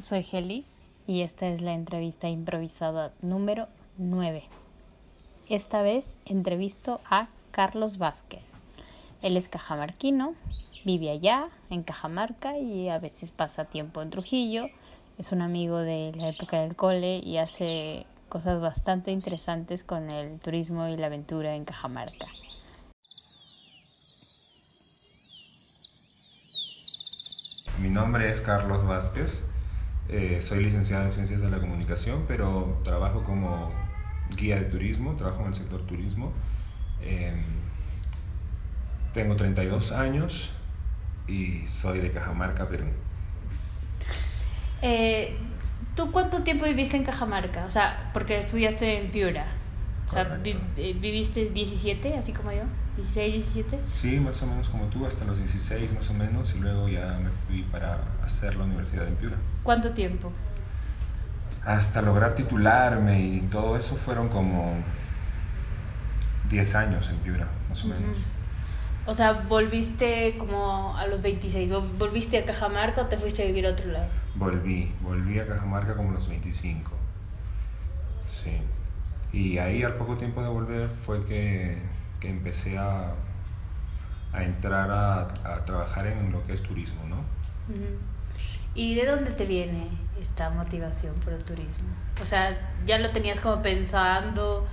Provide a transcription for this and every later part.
soy Heli y esta es la entrevista improvisada número 9. Esta vez entrevisto a Carlos Vázquez. Él es cajamarquino, vive allá, en Cajamarca, y a veces pasa tiempo en Trujillo. Es un amigo de la época del cole y hace cosas bastante interesantes con el turismo y la aventura en Cajamarca. Mi nombre es Carlos Vázquez, eh, soy licenciado en Ciencias de la Comunicación, pero trabajo como guía de turismo, trabajo en el sector turismo. Em, tengo 32 años y soy de Cajamarca, Perú. Eh, ¿Tú cuánto tiempo viviste en Cajamarca? O sea, porque estudiaste en Piura. O sea, eh, ¿viviste 17, así como yo? ¿16, 17? Sí, más o menos como tú, hasta los 16 más o menos, y luego ya me fui para hacer la universidad en Piura. ¿Cuánto tiempo? Hasta lograr titularme y todo eso fueron como 10 años en Piura, más o menos. O sea, ¿volviste como a los 26? ¿Volviste a Cajamarca o te fuiste a vivir a otro lado? Volví, volví a Cajamarca como a los 25. Sí. Y ahí al poco tiempo de volver fue que, que empecé a, a entrar a, a, trabajar en lo que es turismo, ¿no? ¿Y de dónde te viene esta motivación por el turismo? O sea, ya lo tenías como pensando.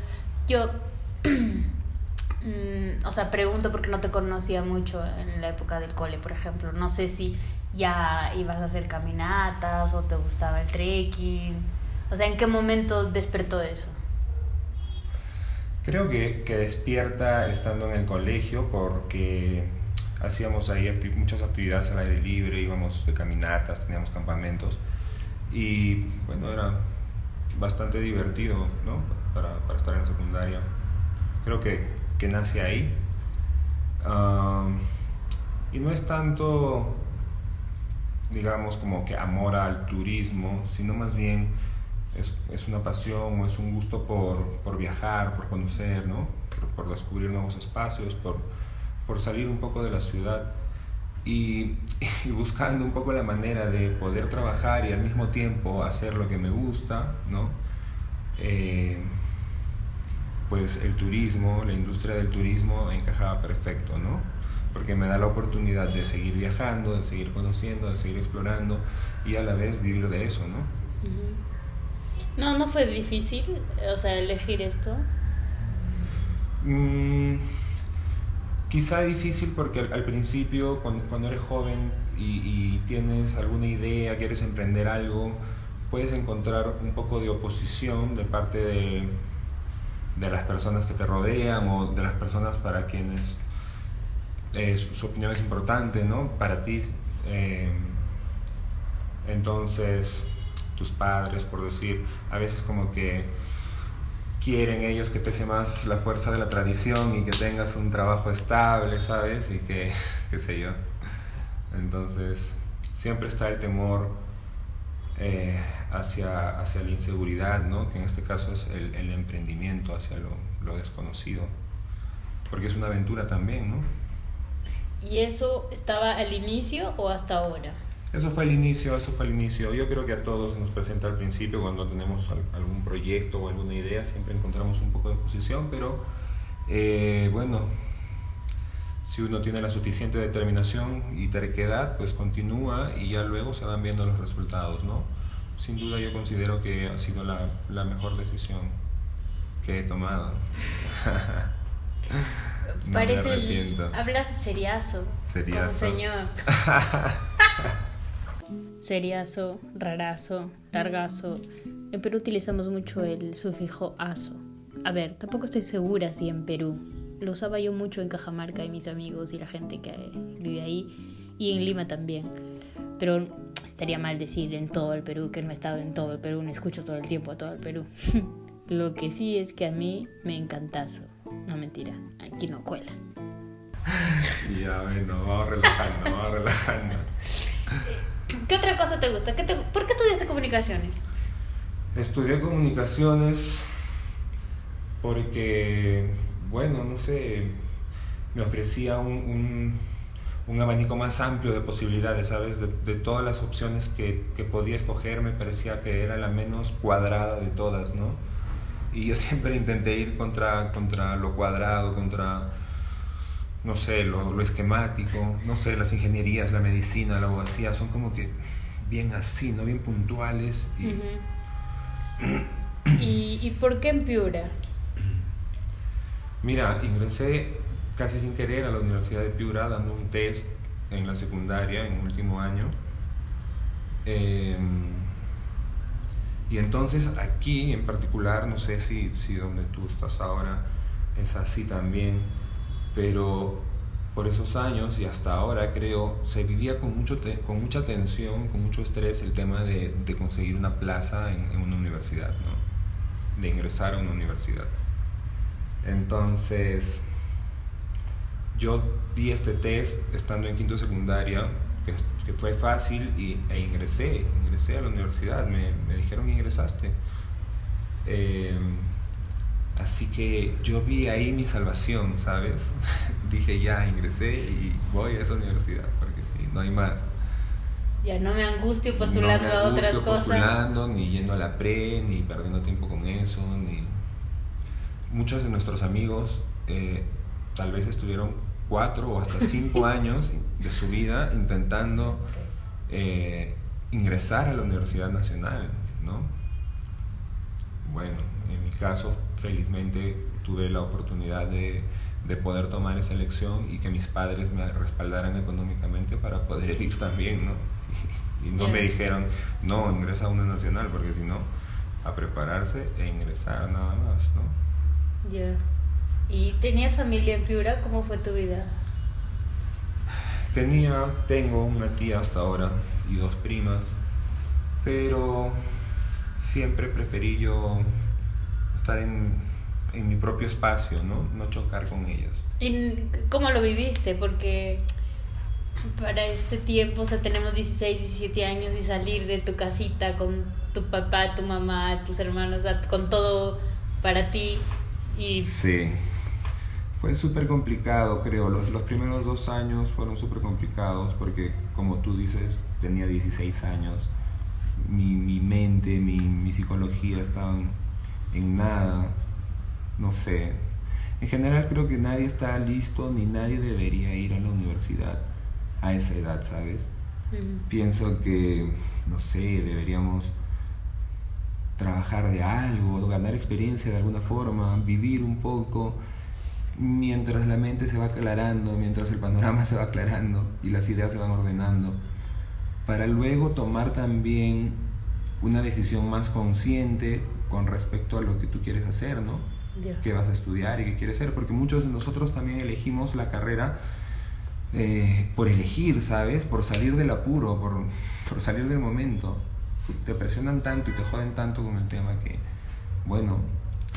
Yo, mm, o sea, pregunto porque no te conocía mucho en la época del cole, por ejemplo. No sé si ya ibas a hacer caminatas o te gustaba el trekking. O sea, ¿en qué momento despertó eso? Creo que, que despierta estando en el colegio porque hacíamos ahí muchas actividades al aire libre, íbamos de caminatas, teníamos campamentos y bueno, era bastante divertido ¿no? para, para estar en la secundaria. Creo que, que nace ahí. Y no es tanto, digamos, como que amor al turismo, sino más bien es, es, una pasión o es un gusto por, por viajar, por conocer, ¿no? por, descubrir nuevos espacios, por, por salir un poco de la ciudad y, buscando un poco la manera de poder trabajar y al mismo tiempo hacer lo que me gusta, ¿no? Eh, pues el turismo, la industria del turismo encajaba perfecto, ¿no? Porque me da la oportunidad de seguir viajando, de seguir conociendo, de seguir explorando y a la vez vivir de eso, ¿no? No, no fue difícil, o sea, elegir esto. Mm, quizá difícil porque al, principio, cuando, eres joven y, tienes alguna idea, quieres emprender algo, puedes encontrar un poco de oposición de parte de, de las personas que te rodean o de las personas para quienes eh, su, su, opinión es importante, ¿no? Para ti. Eh, entonces tus padres, por decir, a veces como que quieren ellos que pese más la fuerza de la tradición y que tengas un trabajo estable, ¿sabes? Y que, qué sé yo. Entonces, siempre está el temor eh, hacia, hacia la inseguridad, ¿no? Que en este caso es el, emprendimiento hacia lo, lo desconocido. Porque es una aventura también, ¿no? ¿Y eso estaba al inicio o hasta ahora? Eso fue el inicio, eso fue el inicio. Yo creo que a todos se nos presenta al principio cuando tenemos algún proyecto o alguna idea, siempre encontramos un poco de oposición, pero eh, bueno, si uno tiene la suficiente determinación y terquedad, pues continúa y ya luego se van viendo los resultados, ¿no? Sin duda yo considero que ha sido la, la mejor decisión que he tomado. no Pareces, hablas seriazo. Seriazo. Como señor. seriazo, rarazo, largazo. En Perú utilizamos mucho el sufijo aso. A ver, tampoco estoy segura si en Perú. Lo usaba yo mucho en Cajamarca y mis amigos y la gente que vive ahí. Y en Lima también. Pero estaría mal decir en todo el Perú, que no he estado en todo el Perú, no escucho todo el tiempo a todo el Perú. Lo que sí es que a mí me encantazo. No mentira, aquí no cuela. Ya, bueno, vamos relajando, vamos relajando. ¿Qué otra cosa te gusta? ¿Qué te, ¿Por qué estudiaste comunicaciones? Estudié comunicaciones porque, bueno, no sé, me ofrecía un, un, un abanico más amplio de posibilidades, ¿sabes? De, de todas las opciones que, que, podía escoger, me parecía que era la menos cuadrada de todas, ¿no? Y yo siempre intenté ir contra, contra lo cuadrado, contra, no sé, lo, lo esquemático, no sé, las ingenierías, la medicina, la abogacía, son como que bien así, ¿no? Bien puntuales. Y, ¿Y, ¿Y por qué en Piura? Mira, ingresé casi sin querer a la Universidad de Piura dando un test en la secundaria, en último año. Eh, y entonces aquí en particular, no sé si, si donde tú estás ahora es así también, pero por esos años y hasta ahora creo se vivía con, mucho con mucha tensión, con mucho estrés el tema de, de conseguir una plaza en, una universidad, ¿no? de ingresar a una universidad. Entonces, yo di este test estando en quinto secundaria, que, fue fácil y, e ingresé, ingresé a la universidad, me, me dijeron ingresaste. Eh, así que yo vi ahí mi salvación, ¿sabes? Dije ya, ingresé y voy a esa universidad, porque sí, no hay más. Ya no me angustio postulando no me a otras cosas. postulando, ni yendo a la pre, ni perdiendo tiempo con eso, ni... Muchos de nuestros amigos eh, tal vez estuvieron cuatro o hasta cinco años de su vida intentando eh, ingresar a la Universidad Nacional, ¿no? Bueno, caso, felizmente tuve la oportunidad de, de, poder tomar esa elección y que mis padres me respaldaran económicamente para poder ir también, ¿no? Y, y no yeah. me dijeron, no, ingresa a una nacional, porque si no, a prepararse e ingresar nada más, ¿no? Ya. Yeah. ¿Y tenías familia en Piura? ¿Cómo fue tu vida? Tenía, tengo una tía hasta ahora y dos primas, pero siempre preferí yo estar en, en mi propio espacio, ¿no? No chocar con ellas. ¿Y cómo lo viviste? Porque para ese tiempo, o sea, tenemos 16, 17 años y salir de tu casita con tu papá, tu mamá, tus hermanos, con todo para ti. Y... Sí fue súper complicado, creo. Los, los, primeros dos años fueron súper complicados porque, como tú dices, tenía 16 años. Mi, mi mente, mi, mi, psicología estaban en nada. No sé. En general creo que nadie está listo ni nadie debería ir a la universidad a esa edad, ¿sabes? Uh -huh. Pienso que, no sé, deberíamos trabajar de algo, ganar experiencia de alguna forma, vivir un poco mientras la mente se va aclarando, mientras el panorama se va aclarando y las ideas se van ordenando, para luego tomar también una decisión más consciente con respecto a lo que tú quieres hacer, ¿no? Yeah. ¿Qué vas a estudiar y qué quieres ser? Porque muchos de nosotros también elegimos la carrera eh, por elegir, ¿sabes? Por salir del apuro, por, por salir del momento. Te presionan tanto y te joden tanto con el tema que, bueno,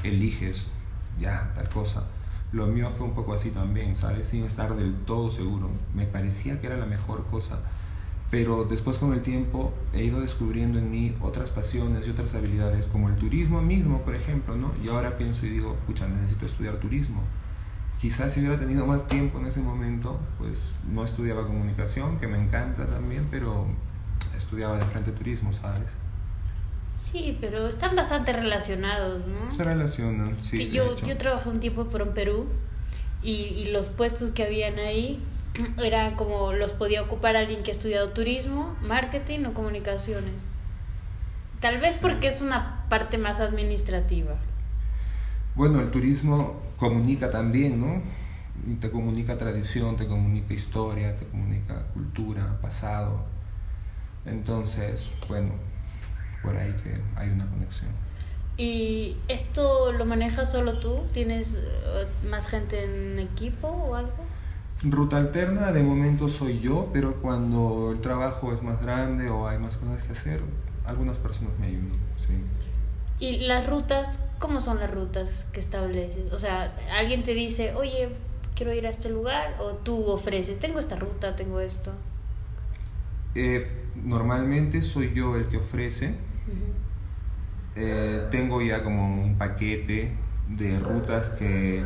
eliges ya tal cosa lo mío fue un poco así también, ¿sabes? Sin estar del todo seguro. Me parecía que era la mejor cosa. Pero después con el tiempo he ido descubriendo en mí otras pasiones y otras habilidades, como el turismo mismo, por ejemplo, ¿no? Y ahora pienso y digo, pucha, necesito estudiar turismo. Quizás si hubiera tenido más tiempo en ese momento, pues no estudiaba comunicación, que me encanta también, pero estudiaba de frente turismo, ¿sabes? Sí, pero están bastante relacionados, ¿no? Se relacionan, sí. Yo, yo trabajé un tiempo por un Perú y, y, los puestos que habían ahí eran como los podía ocupar alguien que ha estudiado turismo, marketing o comunicaciones. Tal vez porque es una parte más administrativa. Bueno, el turismo comunica también, ¿no? Y te comunica tradición, te comunica historia, te comunica cultura, pasado. Entonces, bueno, por ahí que hay una conexión. ¿Y esto lo manejas solo tú? ¿Tienes más gente en equipo o algo? Ruta alterna de momento soy yo, pero cuando el trabajo es más grande o hay más cosas que hacer, algunas personas me ayudan, sí. ¿Y las rutas, cómo son las rutas que estableces? O sea, alguien te dice, oye, quiero ir a este lugar, o tú ofreces, tengo esta ruta, tengo esto. Eh, normalmente soy yo el que ofrece, eh, tengo ya como un paquete de rutas que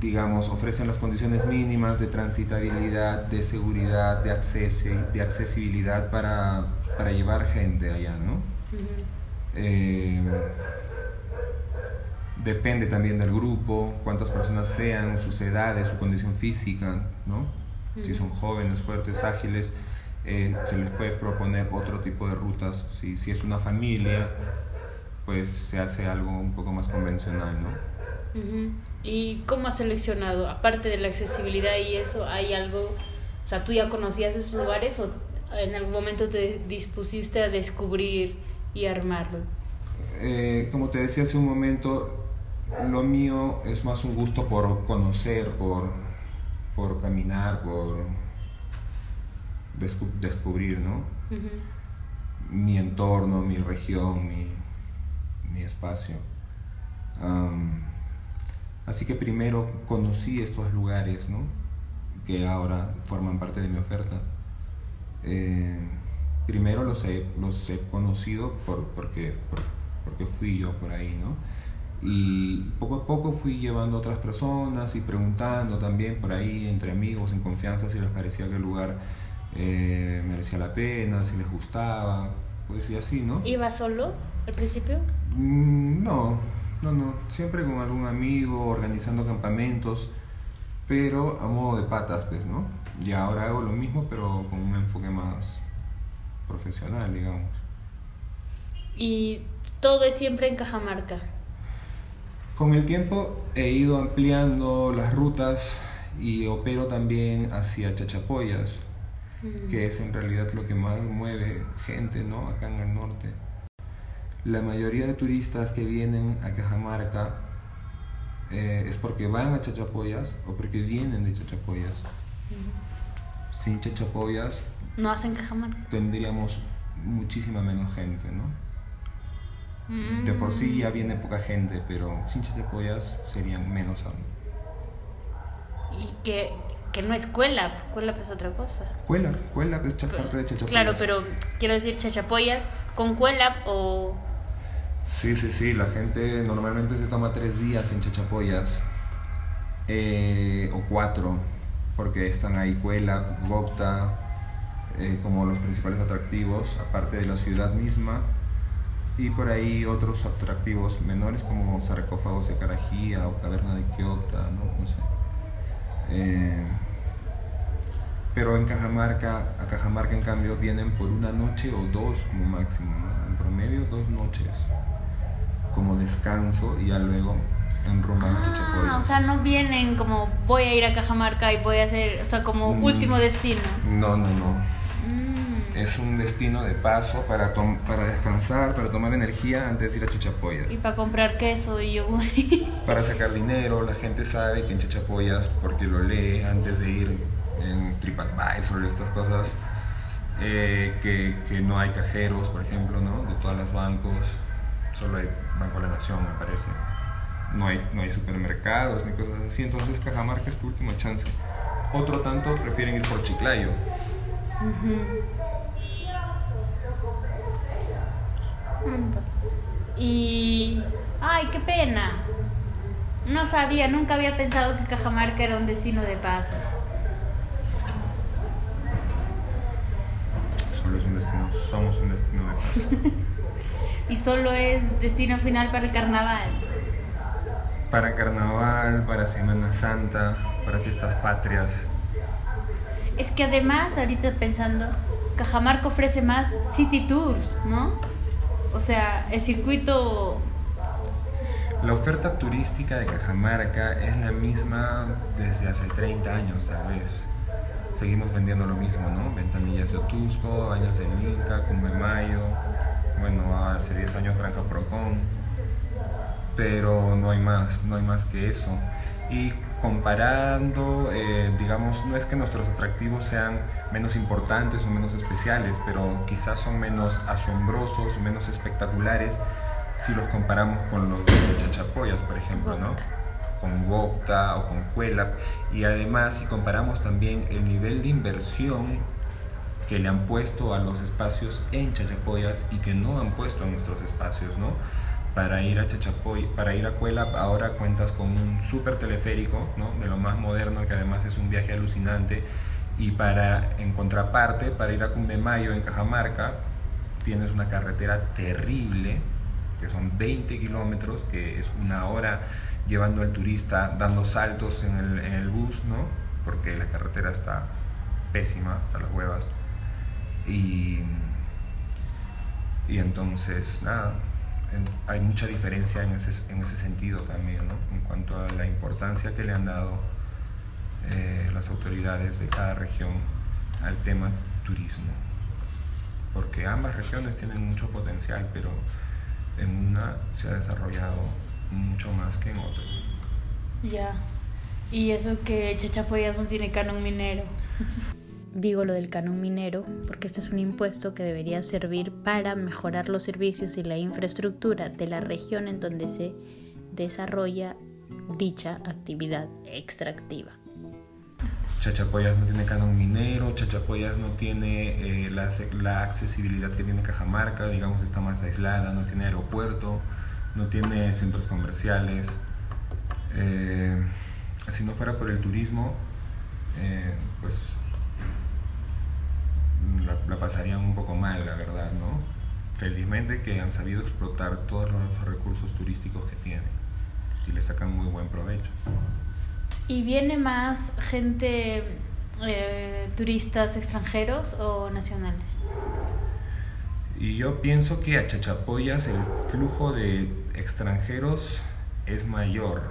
digamos, ofrecen las condiciones mínimas de transitabilidad, de seguridad, de, acceso, de accesibilidad para, para llevar gente allá, ¿no? Eh, depende también del grupo, cuántas personas sean, sus edades, su condición física, ¿no? Si son jóvenes, fuertes, ágiles, eh, se les puede proponer otro tipo de rutas. Si, si es una familia, pues se hace algo un poco más convencional, ¿no? ¿Y cómo has seleccionado? Aparte de la accesibilidad y eso, ¿hay algo? O sea, ¿tú ya conocías esos lugares o en algún momento te dispusiste a descubrir y armarlo? Eh, como te decía hace un momento, lo mío es más un gusto por conocer, por, por caminar, por descubrir, ¿no? Mi entorno, mi región, mi, mi espacio. Así que primero conocí estos lugares, ¿no? Que ahora forman parte de mi oferta. Eh, primero los he, los he conocido por, porque, porque fui yo por ahí, ¿no? Y poco a poco fui llevando a otras personas y preguntando también por ahí entre amigos en confianza si les parecía que el lugar eh, merecía la pena, si les gustaba, pues y así, ¿no? ¿Iba solo al principio? Mm, no, no, no, siempre con algún amigo, organizando campamentos, pero a modo de patas, pues, ¿no? Y ahora hago lo mismo, pero con un enfoque más profesional, digamos. ¿Y todo es siempre en Cajamarca? Con el tiempo he ido ampliando las rutas y opero también hacia Chachapoyas, que es en realidad lo que más mueve gente, ¿no? Acá en el norte. La mayoría de turistas que vienen a Cajamarca eh, es porque van a Chachapoyas o porque vienen de Chachapoyas. Sin Chachapoyas... No hacen Cajamarca. Tendríamos muchísima menos gente, ¿no? De por sí ya viene poca gente, pero sin Chachapoyas serían menos aún. Y que que no es Cuelap, Cuelap es otra cosa. Cuelap, Cuelap es parte de Chachapoyas. Claro, pero quiero decir Chachapoyas con Cuelap o... Sí, sí, sí, la gente normalmente se toma tres días en Chachapoyas, eh, o cuatro, porque están ahí Cuelap, Gopta, eh, como los principales atractivos, aparte de la ciudad misma, y por ahí otros atractivos menores como sarcófagos de Carajía o caverna de Quiota, ¿no? no sé. Eh, pero en Cajamarca, a Cajamarca en cambio vienen por una noche o dos como máximo, en promedio dos noches como descanso y ya luego en Roma ah, O sea, no vienen como voy a ir a Cajamarca y voy a hacer, o sea, como mm, último destino. No, no, no. Mm. Es un destino de paso para, para descansar, para tomar energía antes de ir a Chachapoyas. Y para comprar queso y yogur. para sacar dinero, la gente sabe que en Chachapoyas, porque lo lee antes de ir en TripAdvisor, estas cosas, eh, que, que, no hay cajeros, por ejemplo, ¿no? de todos los bancos, solo hay Banco de la Nación, me parece. No hay, no hay supermercados ni cosas así, entonces Cajamarca es tu última chance. Otro tanto prefieren ir por Chiclayo. Y... ¡Ay, qué pena! No sabía, nunca había pensado que Cajamarca era un destino de paso. Solo es un destino, somos un destino de paso. y solo es destino final para el carnaval. Para carnaval, para Semana Santa, para fiestas patrias. Es que además, ahorita pensando, Cajamarca ofrece más city tours, ¿no? O sea, el circuito... La oferta turística de Cajamarca es la misma desde hace 30 años, tal vez. Seguimos vendiendo lo mismo, ¿no? Ventanillas de Otusco, Baños del Inca, Cumbe Mayo, bueno, hace 10 años Granja Procon, pero no hay más, no hay más que eso. Y comparando, eh, digamos, no es que nuestros atractivos sean menos importantes o menos especiales, pero quizás son menos asombrosos, menos espectaculares si los comparamos con los de Chachapoyas, por ejemplo, ¿no? Con Gopta o con Cuelap. Y además, si comparamos también el nivel de inversión que le han puesto a los espacios en Chachapoyas y que no han puesto en nuestros espacios, ¿no? para ir a Chachapoy, para ir a Cuela ahora cuentas con un súper teleférico, ¿no? de lo más moderno, que además es un viaje alucinante. Y para, en contraparte, para ir a Cumbemayo, en Cajamarca, tienes una carretera terrible, que son 20 kilómetros, que es una hora llevando al turista, dando saltos en el, en el bus, ¿no? porque la carretera está pésima, hasta las huevas. Y, y entonces, nada, hay mucha diferencia en ese, en ese sentido también, ¿no? en cuanto a la importancia que le han dado eh, las autoridades de cada región al tema turismo. Porque ambas regiones tienen mucho potencial, pero en una se ha desarrollado mucho más que en otra. Ya. Y eso que Chachapoyas no tiene canon minero. Digo lo del canon minero porque este es un impuesto que debería servir para mejorar los servicios y la infraestructura de la región en donde se desarrolla dicha actividad extractiva. Chachapoyas no tiene canon minero, Chachapoyas no tiene eh, la, accesibilidad que tiene Cajamarca, digamos está más aislada, no tiene aeropuerto, no tiene centros comerciales. Eh, si no fuera por el turismo, eh, pues la, pasarían un poco mal, la verdad, ¿no? Felizmente que han sabido explotar todos los recursos turísticos que tienen y le sacan muy buen provecho. ¿Y viene más gente, eh, turistas extranjeros o nacionales? Y yo pienso que a Chachapoyas el flujo de extranjeros es mayor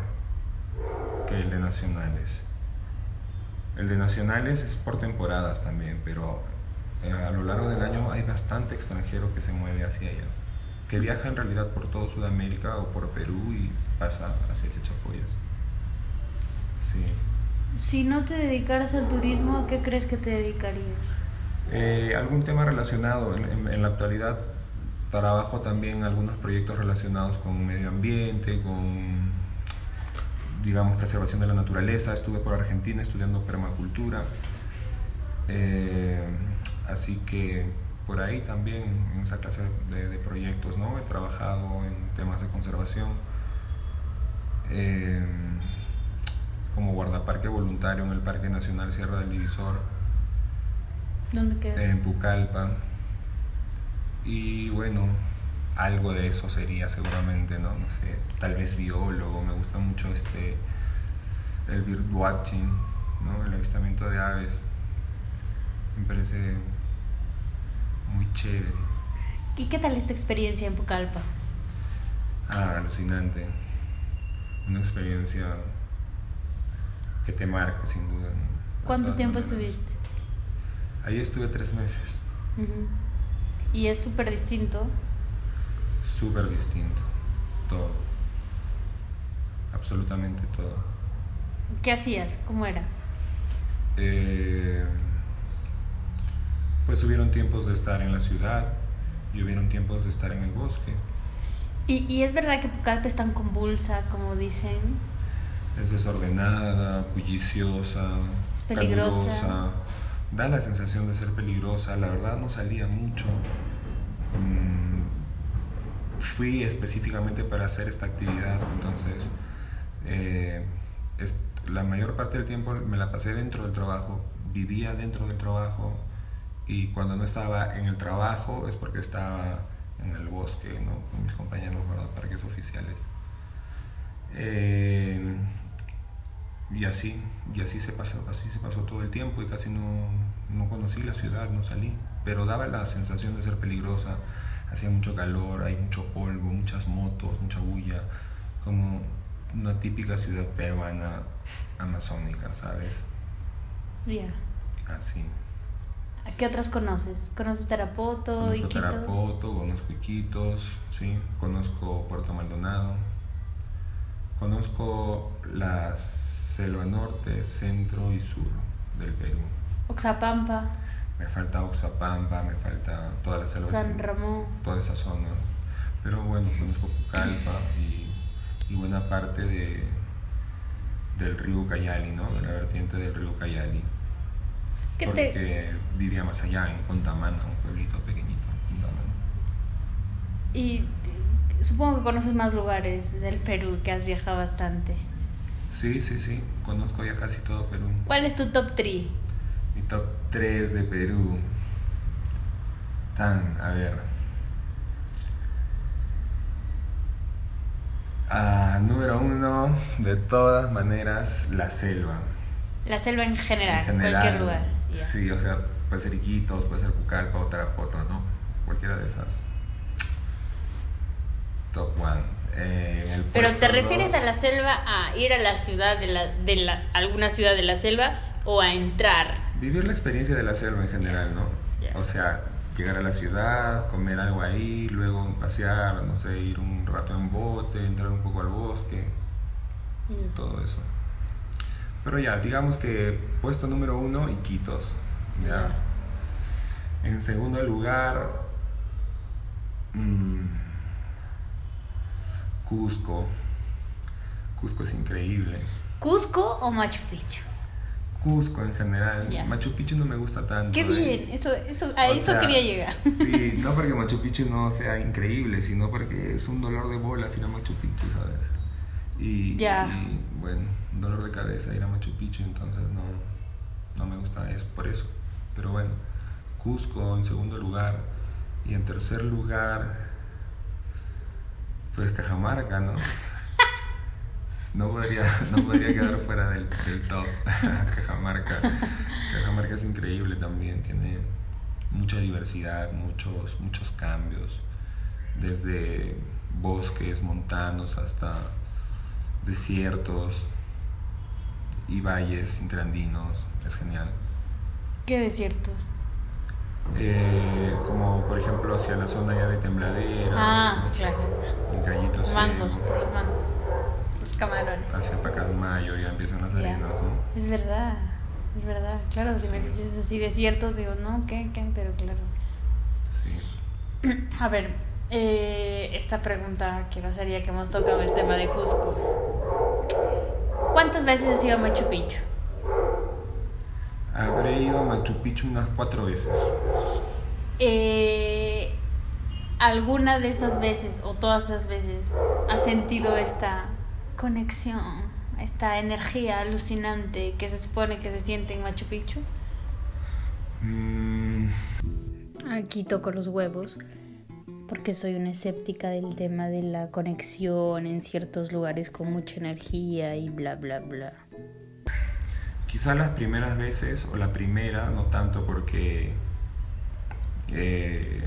que el de nacionales. El de nacionales es por temporadas también, pero eh, a lo largo del año hay bastante extranjero que se mueve hacia allá, que viaja en realidad por todo Sudamérica o por Perú y pasa hacia Chachapoyas. Sí. Si no te dedicaras al turismo, ¿a qué crees que te dedicarías? Eh, algún tema relacionado. En, la actualidad trabajo también algunos proyectos relacionados con medio ambiente, con, digamos, preservación de la naturaleza. Estuve por Argentina estudiando permacultura. Eh, Así que por ahí también en esa clase de, proyectos, ¿no? He trabajado en temas de conservación. Eh, como guardaparque voluntario en el Parque Nacional Sierra del Divisor. ¿Dónde queda? En Pucallpa. Y bueno, algo de eso sería seguramente, ¿no? No sé, tal vez biólogo, me gusta mucho este el birdwatching, ¿no? El avistamiento de aves. Me parece muy chévere. ¿Y qué tal esta experiencia en Pucallpa? Ah, alucinante. Una experiencia que te marca, sin duda. ¿Cuánto tiempo estuviste? Ahí estuve tres meses. ¿Y es súper distinto? Súper distinto. Todo. Absolutamente todo. ¿Qué hacías? ¿Cómo era? Eh pues hubieron tiempos de estar en la ciudad y hubieron tiempos de estar en el bosque. ¿Y, y es verdad que Pucallpa es tan convulsa como dicen? Es desordenada, bulliciosa, es peligrosa. Da la sensación de ser peligrosa. La verdad no salía mucho. Mm, fui específicamente para hacer esta actividad, entonces eh, la mayor parte del tiempo me la pasé dentro del trabajo, vivía dentro del trabajo, y cuando no estaba en el trabajo es porque estaba en el bosque ¿no? con mis compañeros parques oficiales. Eh, y así, y así se pasó, así se pasó todo el tiempo y casi no, no conocí la ciudad, no salí, pero daba la sensación de ser peligrosa, hacía mucho calor, hay mucho polvo, muchas motos, mucha bulla, como una típica ciudad peruana amazónica, ¿sabes? Ya. Así. ¿Qué otras conoces? ¿Conoces Tarapoto, conozco Iquitos? Tarapoto, conozco Iquitos, sí, conozco Puerto Maldonado, conozco la selva norte, centro y sur del Perú. Oxapampa. Me falta Oxapampa, me falta toda la selva. San Ramón. Toda esa zona. Pero bueno, conozco Pucallpa y, y buena parte de, del río Cayali, ¿no? De la vertiente del río Cayali porque vivía más allá, en Contamana, un pueblito pequeñito, ¿Y supongo que conoces más lugares del Perú, que has viajado bastante. Sí, sí, sí. Conozco ya casi todo Perú. ¿Cuál es tu top 3? Mi top 3 de Perú. Tan, a ver. Ah, número uno, de todas maneras, la selva. La selva en general, En general, cualquier lugar. Sí, o sea, puede ser Iquitos, puede ser Pucallpa o Tarapoto, ¿no? Cualquiera de esas. Top one. Eh, Pero te refieres dos- a la selva a ir a la ciudad de la, de la alguna ciudad de la selva o a entrar. Vivir la experiencia de la selva en general, ¿no? O sea, llegar a la ciudad, comer algo ahí, luego pasear, no sé, ir un rato en bote, entrar un poco al bosque, todo eso. Pero ya, digamos que puesto número uno, Iquitos. Ya. En segundo lugar, mm, Cusco. Cusco es increíble. ¿Cusco o Machu Picchu? Cusco en general. Machu Picchu no me gusta tanto. Qué ¿eh? bien, eso, eso, a O eso sea, quería llegar. Sí, no porque Machu Picchu no sea increíble, sino porque es un dolor de bolas ir a Machu Picchu, ¿sabes? Y, Ya. y, bueno, dolor de cabeza ir a Machu Picchu, entonces no, no me gusta es por eso. Pero bueno, Cusco en segundo lugar y en tercer lugar, pues Cajamarca, ¿no? No podría, no podría quedar fuera del, del top. Cajamarca. Cajamarca es increíble también, tiene mucha diversidad, muchos, muchos cambios, desde bosques montanos hasta desiertos y valles interandinos, es genial. Qué desiertos. Eh, como por ejemplo hacia la zona ya de Tembladera, Ah, claro. Gallitos Mangos, Seco, los mangos. Los camarones. hacia Pacasmayo ya empiezan las arenas, ¿no? Es verdad, es verdad. Claro, si me dices así desiertos, digo, no, ¿qué? ¿Qué? Pero claro. Sí. A ver, eh, esta pregunta quiero hacer ya que hemos tocado el tema de Cusco. ¿Cuántas veces has ido a Machu Picchu? Habré ido a Machu Picchu unas cuatro veces. Eh, ¿Alguna de esas veces o todas esas veces has sentido esta conexión, esta energía alucinante que se supone que se siente en Machu Picchu? Mm, Aquí toco los huevos porque soy una escéptica del tema de la conexión en ciertos lugares con mucha energía y bla bla bla. Quizás las primeras veces, o la primera, no tanto porque eh,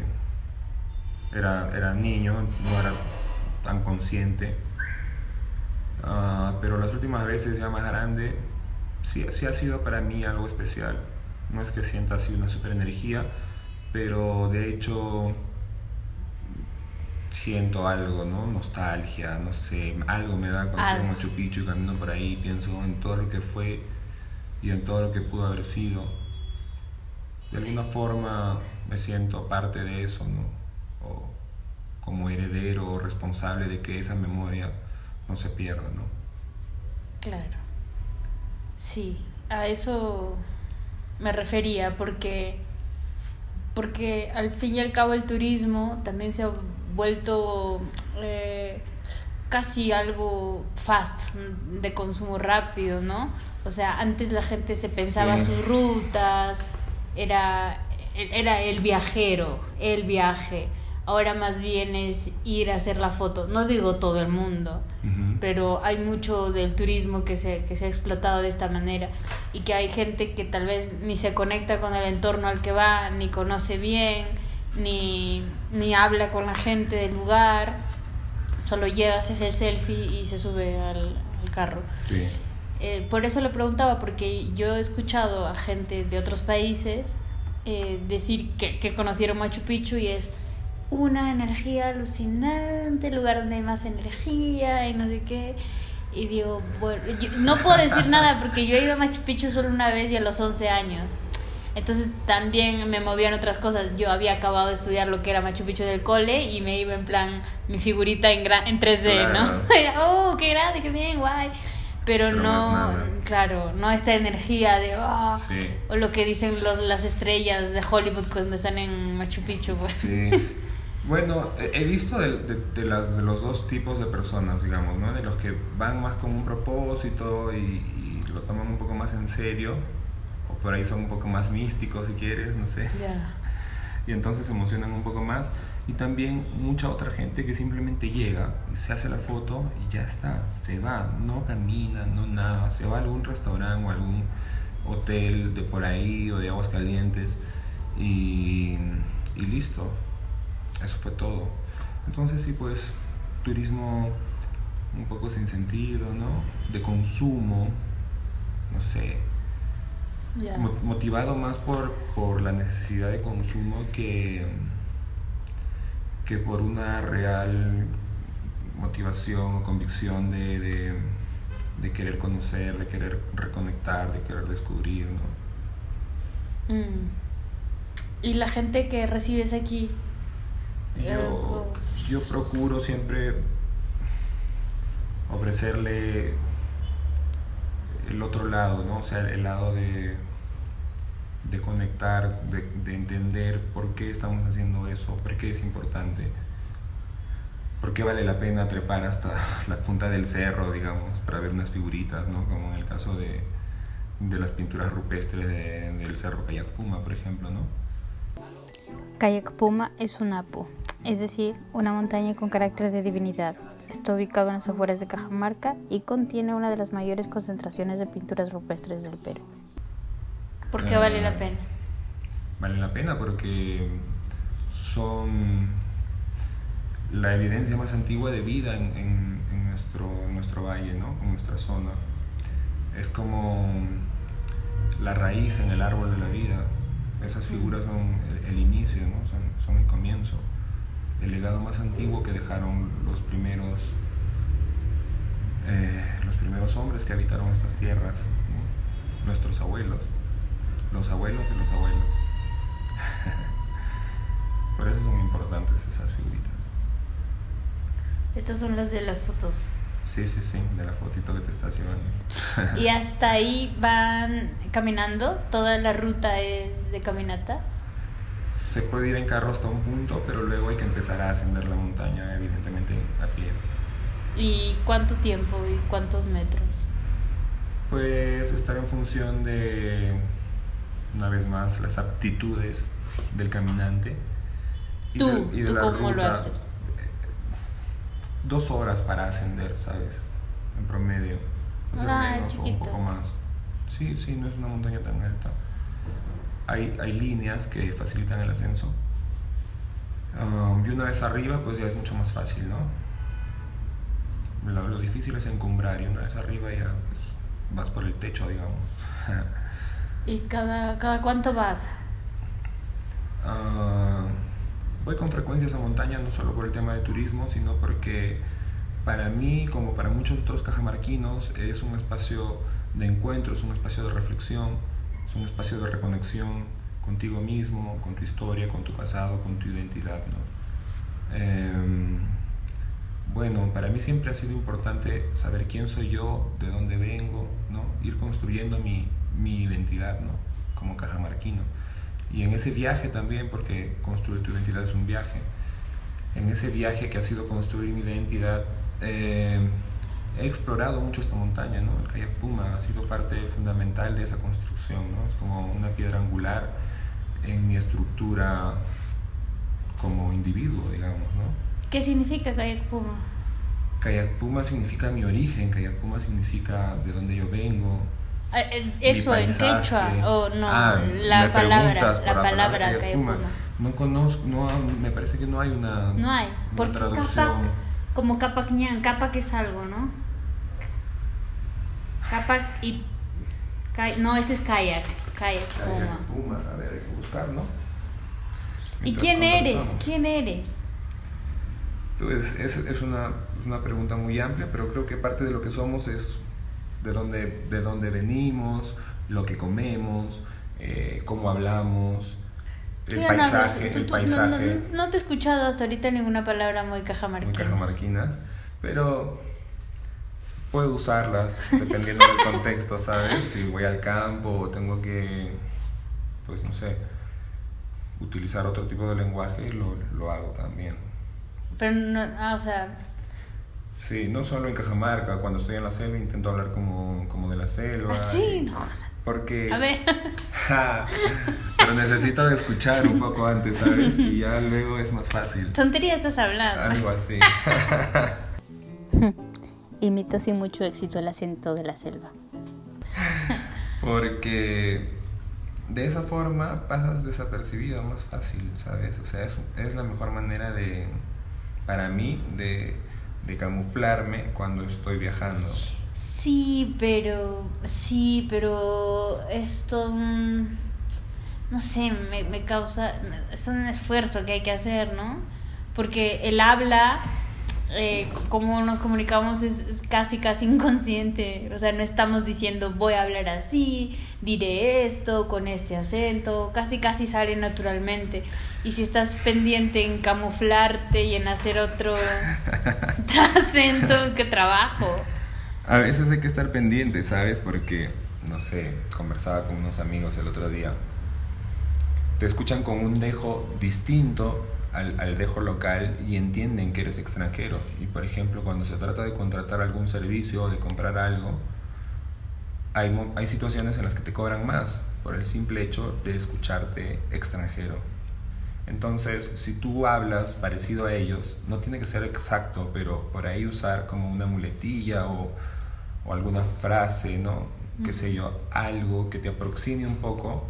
era, era niño, no era tan consciente. Ah, pero las últimas veces ya más grande, sí, sí ha sido para mí algo especial. No es que sienta así una super energía, pero de hecho siento algo, ¿no? Nostalgia, no sé, algo me da cuando Algo. estoy en Machu Picchu y camino por ahí, pienso en todo lo que fue y en todo lo que pudo haber sido. De alguna forma me siento parte de eso, ¿no? O como heredero o responsable de que esa memoria no se pierda, ¿no? Claro. Sí, a eso me refería porque porque al fin y al cabo el turismo también se ha vuelto eh, casi algo fast, de consumo rápido, ¿no? O sea, antes la gente se pensaba Sí. sus rutas, era, era el viajero, el viaje. Ahora más bien es ir a hacer la foto. No digo todo el mundo, Ujú. pero hay mucho del turismo que se, que se ha explotado de esta manera y que hay gente que tal vez ni se conecta con el entorno al que va, ni conoce bien, ni, ni habla con la gente del lugar, solo llega, se hace el selfie y se sube al, al carro. Sí. Eh, por eso lo preguntaba, porque yo he escuchado a gente de otros países eh, decir que, que conocieron Machu Picchu y es una energía alucinante, el lugar donde hay más energía y no sé qué. Y digo, bueno, yo no puedo decir nada porque yo he ido a Machu Picchu solo una vez y a los 11 años. Entonces también me movían otras cosas. Yo había acabado de estudiar lo que era Machu Picchu del cole y me iba en plan mi figurita en, gra- en 3D, ¿no? Era, oh, qué grande, qué bien, guay. Pero, Pero no, claro, no esta energía de, oh, Sí. o lo que dicen los, las estrellas de Hollywood cuando están en Machu Picchu, pues. Sí. Bueno, he visto de, de, las, de los dos tipos de personas, digamos, ¿no? De los que van más con un propósito y, y lo toman un poco más en serio, por ahí son un poco más místicos, si quieres, no sé. Y entonces se emocionan un poco más. Y también mucha otra gente que simplemente llega se hace la foto y ya está, se va, no camina, no nada, se va a algún restaurante o algún hotel de por ahí o de aguas calientes y, y listo eso fue todo. Entonces sí, pues turismo un poco sin sentido, ¿no? De consumo, no sé. Motivado más por, por la necesidad de consumo que, que por una real motivación o convicción de, de, de, querer conocer, de querer reconectar, de querer descubrir, ¿no? Mm. ¿Y la gente que recibes aquí, yo, yo procuro siempre ofrecerle el otro lado, ¿no? O sea, el lado de, de conectar, de, de, entender por qué estamos haciendo eso, por qué es importante, por qué vale la pena trepar hasta la punta del cerro, digamos, para ver unas figuritas, ¿no? Como en el caso de, de las pinturas rupestres del cerro Cayacpuma, por ejemplo, ¿no? Kayak Puma es un apu, es decir, una montaña con carácter de divinidad. Está ubicado en las afueras de Cajamarca y contiene una de las mayores concentraciones de pinturas rupestres del Perú. ¿Por qué vale la ah, pena? Vale la pena porque son la evidencia más antigua de vida en, nuestro, en nuestro valle, ¿no? en nuestra zona. Es como la raíz en el árbol de la vida. Esas figuras son el, inicio, ¿no? son, son el comienzo el legado más antiguo que dejaron los primeros, eh, los primeros hombres que habitaron estas tierras, nuestros abuelos, los abuelos de los abuelos. Por eso son importantes esas figuritas. Estas son las de las fotos. Sí, sí, sí, de la fotito que te estás llevando. ¿Y hasta ahí van caminando? ¿Toda la ruta es de caminata? Se puede ir en carro hasta un punto, pero luego hay que empezar a ascender la montaña, evidentemente, a pie. ¿Y cuánto tiempo y cuántos metros? Pues estar en función de, una vez más, las aptitudes del caminante. Y ¿Tú, de, ¿tú cómo lo haces? Dos horas para ascender, ¿sabes? En promedio. O sea, menos o un poco más. Sí, sí, no es una montaña tan alta hay, hay líneas que facilitan el ascenso. Um, y una vez arriba, pues ya es mucho más fácil, ¿no? Lo, lo, difícil es encumbrar y una vez arriba ya pues, vas por el techo, digamos. ¿Y cada, cada cuánto vas? Uh, voy con frecuencia a esa montaña, no solo por el tema de turismo, sino porque para mí, como para muchos otros cajamarquinos, es un espacio de encuentro, es un espacio de reflexión un espacio de reconexión contigo mismo, con tu historia, con tu pasado, con tu identidad. ¿no? Em, bueno, para mí siempre ha sido importante saber quién soy yo, de dónde vengo, ¿no? ir construyendo mi, mi identidad ¿no? como cajamarquino. Y en ese viaje también, porque construir tu identidad es un viaje, en ese viaje que ha sido construir mi identidad, eh, he explorado mucho esta montaña, ¿no? El kayak Puma ha sido parte fundamental de esa construcción, ¿no? Es como una piedra angular en mi estructura como individuo, digamos, ¿no? ¿Qué significa kayak Puma? Kayak Puma significa mi origen, kayak Puma significa de dónde yo vengo. Ah, eso en quechua o no, ah, la palabra, la palabra kayak Puma. No conozco, no, me parece que no hay una, no hay, porque traducción. como capa capa que es algo, ¿no? Capa y. No, este es kayak. Kayak Puma. Puma, a ver, hay que buscar, ¿no? ¿Y quién eres? ¿Quién eres? Pues es, es una, una, pregunta muy amplia, pero creo que parte de lo que somos es de dónde, de dónde venimos, lo que comemos, eh, cómo hablamos, el paisaje. el paisaje. No, no, te he escuchado hasta ahorita ninguna palabra muy cajamarquina. Muy cajamarquina, pero puedo usarlas dependiendo del contexto, ¿sabes? Si voy al campo o tengo que, pues no sé, utilizar otro tipo de lenguaje, lo, lo hago también. Pero no, ah, o sea, Sí, no solo en Cajamarca, cuando estoy en la selva intento hablar como, como de la selva. así, y- no. Porque... A ver. Pero necesito escuchar un poco antes, ¿sabes? Y ya luego es más fácil. Tontería estás hablando. Algo así. Imito sin mucho éxito el acento de la selva. Porque de esa forma pasas desapercibido más fácil, ¿sabes? O sea, es, es la mejor manera de, para mí, de, de camuflarme cuando estoy viajando. Sí, pero. Sí, pero. Esto. mm, No sé, me, me causa. Es un esfuerzo que hay que hacer, ¿no? Porque el habla. Eh, como nos comunicamos es, es casi casi inconsciente o sea no estamos diciendo voy a hablar así diré esto con este acento casi casi sale naturalmente y si estás pendiente en camuflarte y en hacer otro, otro acento qué trabajo A veces hay que estar pendiente, ¿sabes? Porque, no sé, conversaba con unos amigos el otro día. Te escuchan con un dejo distinto al, al dejo local y entienden que eres extranjero. Y, por ejemplo, cuando se trata de contratar algún servicio o de comprar algo, hay, hay situaciones en las que te cobran más por el simple hecho de escucharte extranjero. Entonces, si tú hablas parecido a ellos, no tiene que ser exacto, pero por ahí usar como una muletilla o, o alguna frase, ¿no? Qué sé yo, algo que te aproxime un poco,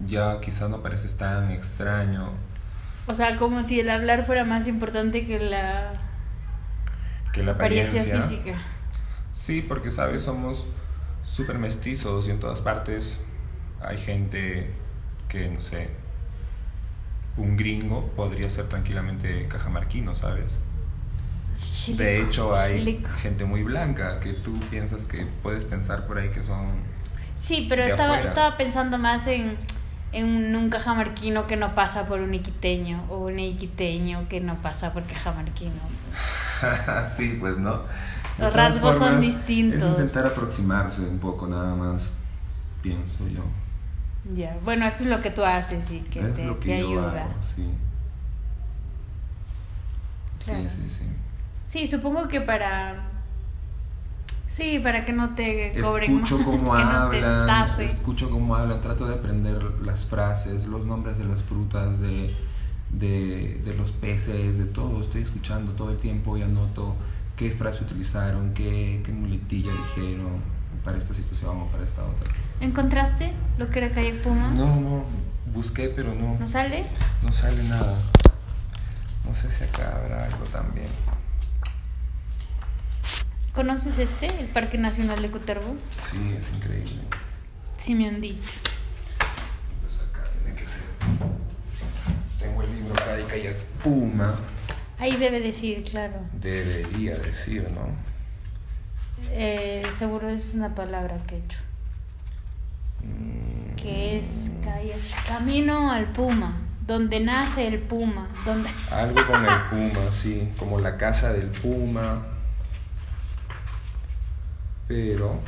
ya quizá no pareces tan extraño, O sea, como si el hablar fuera más importante que la que la apariencia apariencia. física. Sí, porque sabes, somos súper mestizos y en todas partes hay gente que, no sé, un gringo podría ser tranquilamente cajamarquino, ¿sabes? Chilico, De hecho, hay chilico. gente muy blanca que tú piensas que puedes pensar por ahí que son... Sí, pero estaba, afuera. estaba pensando más en, en un cajamarquino que no pasa por un iquiteño o un iquiteño que no pasa por cajamarquino. sí, pues no. De Los rasgos son distintos. Es intentar aproximarse un poco nada más, pienso yo. Ya, bueno, eso es lo que tú haces y que es te, lo que te yo ayuda. hago, sí. Claro. Sí, sí, sí. Sí, supongo que para... Sí, para que no te cobren Escucho cómo que no te hablan, escucho cómo hablan, trato de aprender las frases, los nombres de las frutas, de, de, de los peces, de todo. Estoy escuchando todo el tiempo y anoto qué frase utilizaron, qué, qué muletilla dijeron para esta situación o para esta otra. ¿Encontraste lo que era Calle Puma? No, no, busqué, pero no, ¿No sale? no sale nada. No sé si acá habrá algo también. ¿Conoces este, el Parque Nacional de Cutervo? Sí, es increíble. Sí, me han dicho. Pues acá tiene que ser. Tengo el libro acá de Kayak Puma. Ahí debe decir, claro. Debería decir, ¿no? Eh, seguro es una palabra que he hecho. Mm, Que es calle, camino al Puma, donde nace el Puma, donde... Algo con el Puma, sí. Como la casa del Puma. Pero.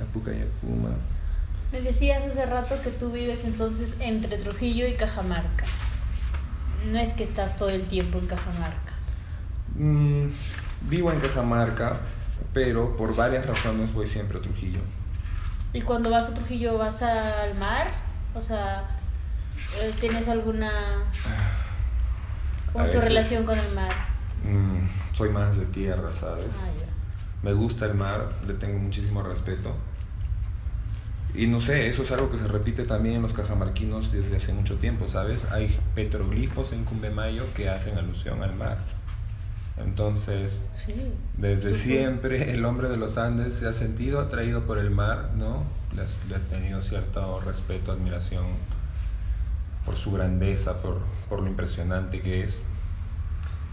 Apucayac Puma. Me decías hace rato que tú vives entonces entre Trujillo y Cajamarca. No es que estás todo el tiempo en Cajamarca. Mm, vivo en Cajamarca, pero por varias razones voy siempre a Trujillo. ¿Y cuando vas a Trujillo vas al mar? O sea, eh, ¿tienes alguna... ¿Cómo A es tu relación con el mar? Mm, soy más de tierra, ¿sabes? Ah. Me gusta el mar, le tengo muchísimo respeto. Y no sé, eso es algo que se repite también en los cajamarquinos desde hace mucho tiempo, ¿sabes? Hay petroglifos en Cumbemayo que hacen alusión al mar. Entonces, Sí. desde Sí, sí. siempre el hombre de los Andes se ha sentido atraído por el mar, ¿no? Le, ha tenido cierto respeto, admiración por su grandeza, por, por lo impresionante que es.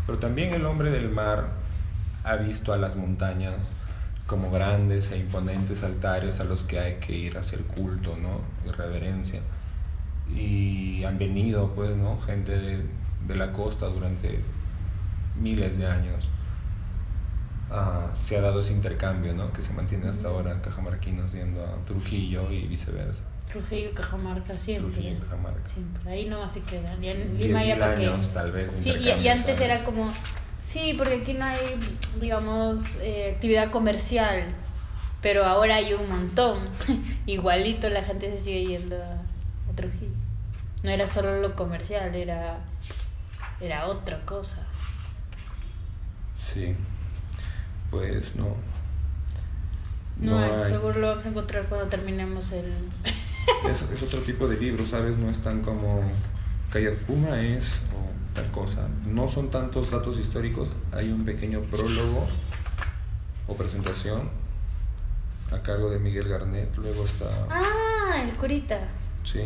Pero también el hombre del mar ha visto a las montañas como grandes e imponentes altares a los que hay que ir a hacer culto, ¿no? Y reverencia. Y han venido, pues, ¿no? Gente de, de la costa durante miles de años ah, se ha dado ese intercambio, ¿no? Que se mantiene hasta ahora cajamarquinos yendo a Trujillo y viceversa. Trujillo y Cajamarca siempre. Trujillo y Cajamarca. Siempre. Ahí nomás se quedan. Ya en Lima ya para años, tal vez. Sí, y, antes ¿sabes? era como, sí, porque aquí no hay, digamos, eh, actividad comercial, pero ahora hay un montón. Igualito la gente se sigue yendo a, a Trujillo. No era solo lo comercial, era, era otra cosa. Sí. Pues no. No, hay. seguro lo vamos a encontrar cuando terminemos el... Es, es otro tipo de libro, ¿sabes? No es tan como Kayak Puma es o tal cosa. No son tantos datos históricos. Hay un pequeño prólogo o presentación a cargo de Miguel Garnett. Luego está, Ah, el curita. sí,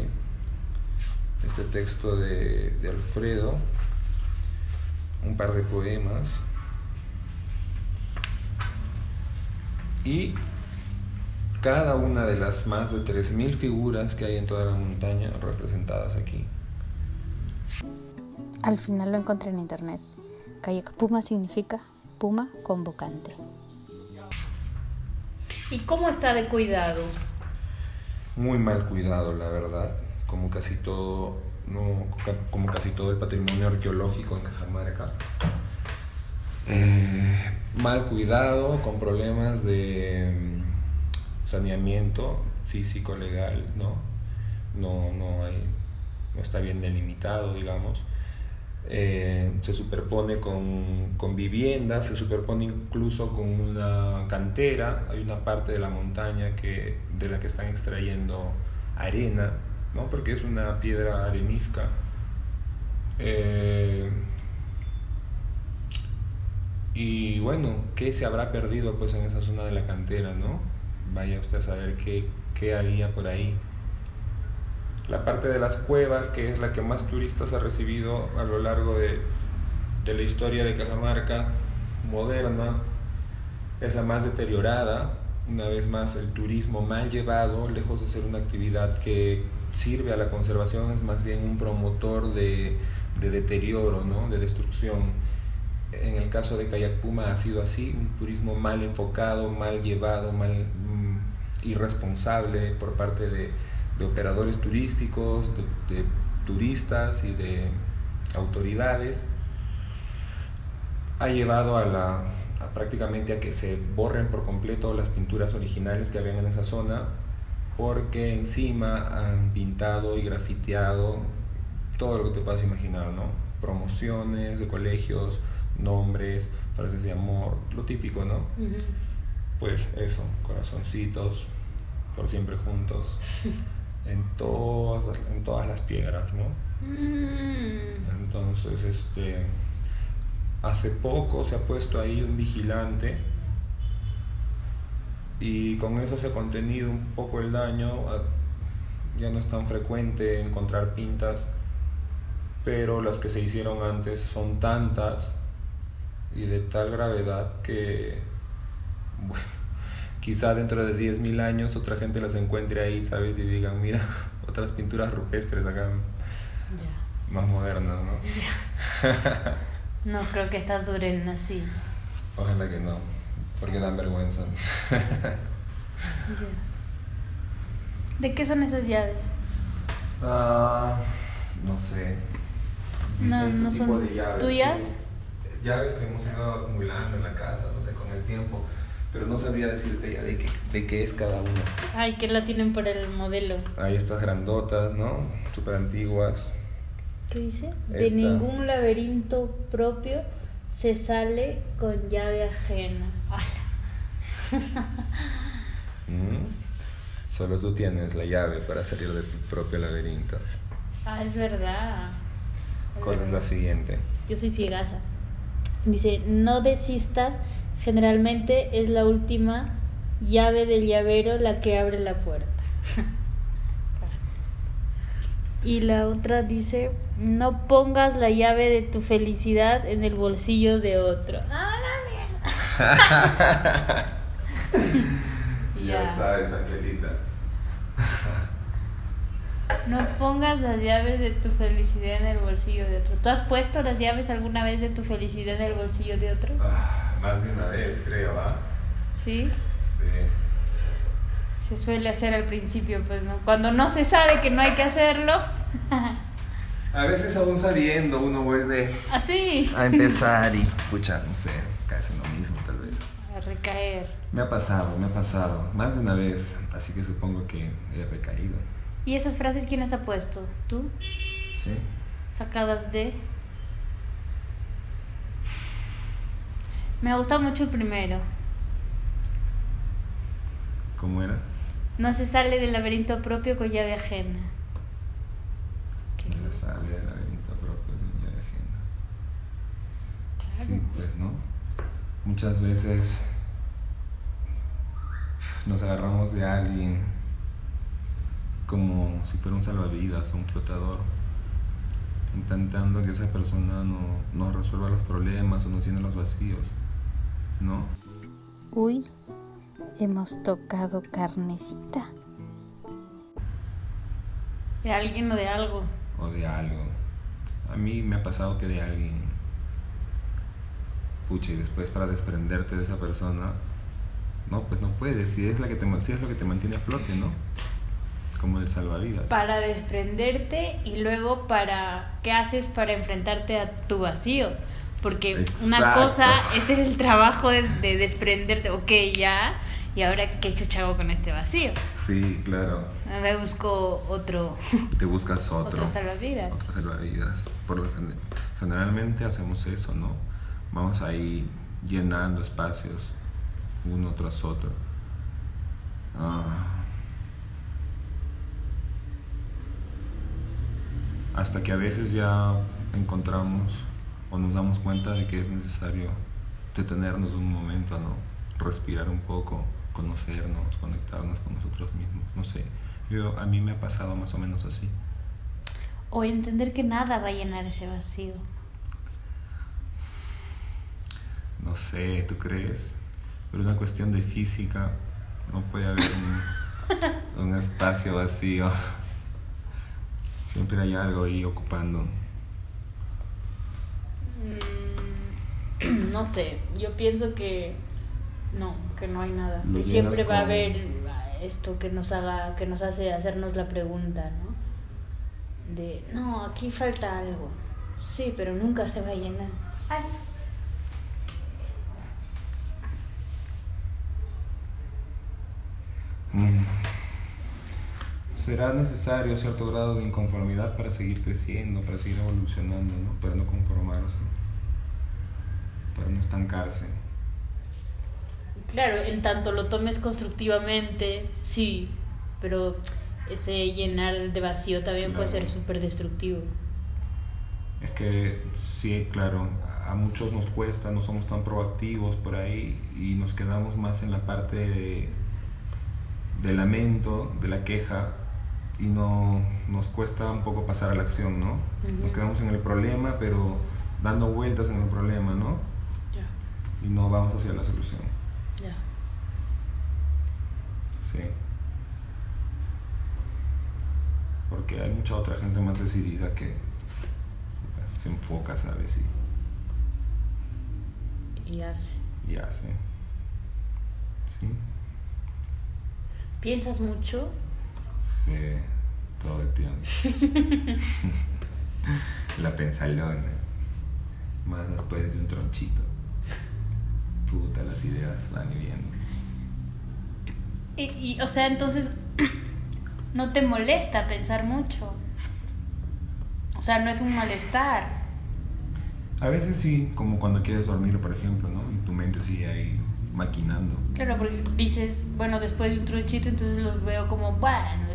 este texto de, de Alfredo, un par de poemas. Y cada una de las más de 3.000 figuras que hay en toda la montaña representadas aquí. Al final lo encontré en internet. Kayak Puma significa puma convocante. ¿Y cómo está de cuidado? Muy mal cuidado, la verdad, como casi todo, no, como casi todo el patrimonio arqueológico en Cajamarca. Eh, mal cuidado, con problemas de mm, saneamiento físico legal, ¿no? No, no hay, no está bien delimitado, digamos. Eh, se superpone con, con viviendas, se superpone incluso con una cantera, hay una parte de la montaña que, de la que están extrayendo arena, ¿no? porque es una piedra arenisca. Eh, y bueno, ¿qué se habrá perdido pues en esa zona de la cantera, no? Vaya usted a saber qué, qué había por ahí. La parte de las cuevas, que es la que más turistas ha recibido a lo largo de, de la historia de Cajamarca moderna, es la más deteriorada. Una vez más, el turismo mal llevado, lejos de ser una actividad que sirve a la conservación, es más bien un promotor de, de deterioro, ¿no? de destrucción. En el caso de Kayak Puma ha sido así, un turismo mal enfocado, mal llevado, mal irresponsable por parte de, operadores turísticos, de, turistas y de autoridades. Ha llevado a la prácticamente a que se borren por completo las pinturas originales que habían en esa zona porque encima han pintado y grafiteado todo lo que te puedas imaginar, ¿no? Promociones de colegios, nombres, frases de amor, lo típico, ¿no? Pues eso, corazoncitos, por siempre juntos, en todas, las- en todas las piedras, ¿no? Mm. Entonces, este, hace poco se ha puesto ahí un vigilante y con eso se ha contenido un poco el daño. Ya no es tan frecuente encontrar pintas, pero las que se hicieron antes son tantas y de tal gravedad que, bueno, quizá dentro de 10.000 años otra gente las encuentre ahí, ¿sabes? Y digan, mira, otras pinturas rupestres acá Ya. más modernas, ¿no? No creo que estas duren así. Ojalá que no, porque dan vergüenza. ¿De qué son esas llaves? Ah, no sé. No, no son de llaves, tuyas. sí. Llaves que hemos ido acumulando en la casa, no sé, con el tiempo. Pero no sabría decirte ya de qué, de qué es cada una. Ay, que la tienen por el modelo. Hay estas grandotas, ¿no? Súper antiguas. ¿Qué dice? De ningún laberinto propio se sale con llave ajena. ¿Mm? Solo tú tienes la llave para salir de tu propio laberinto. Ah, es verdad. ¿Cuál es la siguiente? Yo soy ciegaza. Dice, no desistas, generalmente es la última llave del llavero la que abre la puerta. y la otra dice, no pongas la llave de tu felicidad en el bolsillo de otro. ¡Ah, la mierda! Ya. sabes, Angelita. No pongas las llaves de tu felicidad en el bolsillo de otro. ¿Tú has puesto las llaves alguna vez de tu felicidad en el bolsillo de otro? Ah, Más de una vez, creo, ¿ah? ¿Sí? Sí. Se suele hacer al principio, pues, ¿no? Cuando no se sabe que no hay que hacerlo. A veces aún sabiendo uno vuelve Así. a empezar y, pucha, no sé, casi lo mismo tal vez. A recaer. Me ha pasado, me ha pasado, más de una vez, así que supongo que he recaído. ¿Y esas frases quién las ha puesto? ¿Tú? ¿Sí? Sacadas de... Me gusta mucho el primero. ¿Cómo era? No se sale del laberinto propio con llave ajena. Qué No se sale del laberinto propio de llave ajena. Sí, pues, ¿no? Muchas veces nos agarramos de alguien como si fuera un salvavidas o un flotador, intentando que esa persona no, nos resuelva los problemas o nos llene los vacíos, ¿no? Uy, hemos tocado carnecita. De alguien o de algo. O de algo. A mí me ha pasado que de alguien, pucha, y después para desprenderte de esa persona, no, pues no puedes, si es, la que te, si es lo que te mantiene a flote, ¿no? Como el salvavidas. Para desprenderte y luego para... ¿Qué haces para enfrentarte a tu vacío? Porque una cosa es el trabajo de, de desprenderte. Ok, ya. Y ahora, ¿qué chucha hago con este vacío? Sí, claro. Me busco otro, Te buscas otro. otro salvavidas. Otro salvavidas. Por generalmente hacemos eso, ¿no? Vamos ahí llenando espacios uno tras otro. Ah. Hasta que a veces ya encontramos o nos damos cuenta de que es necesario detenernos un momento, ¿no? Respirar un poco, conocernos, conectarnos con nosotros mismos. No sé, yo, a mí me ha pasado más o menos así. O entender que nada va a llenar ese vacío. No sé, ¿tú crees? Pero una cuestión de física, no puede haber un, un espacio vacío. Siempre hay algo ahí ocupando. Mm, No sé, yo pienso que no, que no hay nada. Lo que siempre va a haber esto que nos haga, que nos hace hacernos la pregunta, ¿no? De, no, aquí falta algo. Sí, pero nunca se va a llenar. Ay. Mm. Será necesario cierto grado de inconformidad para seguir creciendo, para seguir evolucionando, ¿no? Para no conformarse, para no estancarse. Claro, en tanto lo tomes constructivamente, sí, pero ese llenar de vacío también puede ser súper destructivo. Es que sí, claro, a muchos nos cuesta, no somos tan proactivos por ahí y nos quedamos más en la parte de, de lamento, de la queja y no nos cuesta un poco pasar a la acción, ¿no? Nos quedamos en el problema, pero dando vueltas en el problema, ¿no? Y no vamos hacia la solución. ya. Sí. Porque hay mucha otra gente más decidida que se enfoca, ¿sabes? Y, Y hace. y hace. Sí. ¿Piensas mucho? Sí, todo el tiempo. La pensalona. Más después de un tronchito. Puta, las ideas van y vienen. Y, y, o sea, entonces no te molesta pensar mucho. O sea, no es un malestar. A veces sí, como cuando quieres dormir, por ejemplo, ¿no? Y tu mente sigue ahí maquinando. Claro, porque dices, bueno, después de un tronchito, entonces los veo como, bueno,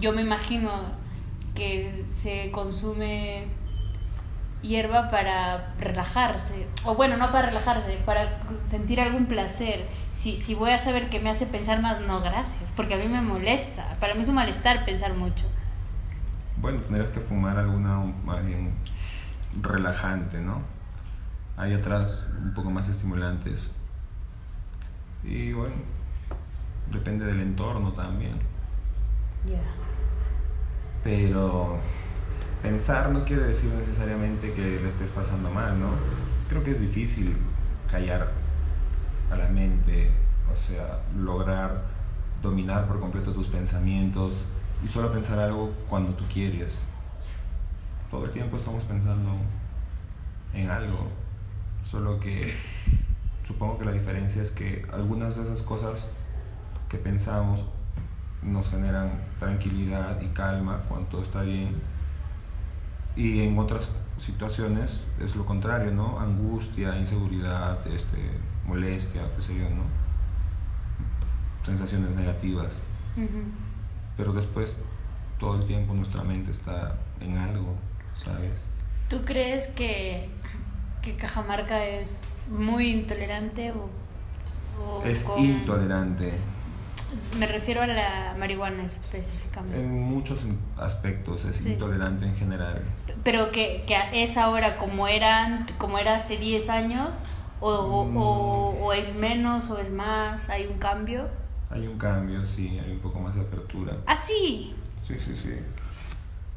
yo me imagino que se consume hierba para relajarse. O bueno, no para relajarse, para sentir algún placer. Si, si voy a saber que me hace pensar más, no, gracias, porque a mí me molesta. Para mí es un malestar pensar mucho. Bueno, tendrías que fumar alguna más bien relajante, ¿no? Hay otras un poco más estimulantes. Y bueno, depende del entorno también. Ya. Pero pensar no quiere decir necesariamente que le estés pasando mal, ¿no? Creo que es difícil callar a la mente, o sea, lograr dominar por completo tus pensamientos y solo pensar algo cuando tú quieres. Todo el tiempo estamos pensando en algo, solo que supongo que la diferencia es que algunas de esas cosas que pensamos nos generan tranquilidad y calma cuando todo está bien y en otras situaciones es lo contrario, ¿no? Angustia, inseguridad, este, molestia, qué sé yo, ¿no? Sensaciones negativas. Pero después todo el tiempo nuestra mente está en algo, ¿sabes? ¿Tú crees que, que Cajamarca es muy intolerante o, es intolerante? Me refiero a la marihuana específicamente. En muchos aspectos es intolerante en general. Pero que, que, es ahora como, eran, como era hace 10 años, o, o, o, es menos o es más, ¿hay un cambio? Hay un cambio, sí, hay un poco más de apertura. ¿Ah, sí? Sí, sí, sí.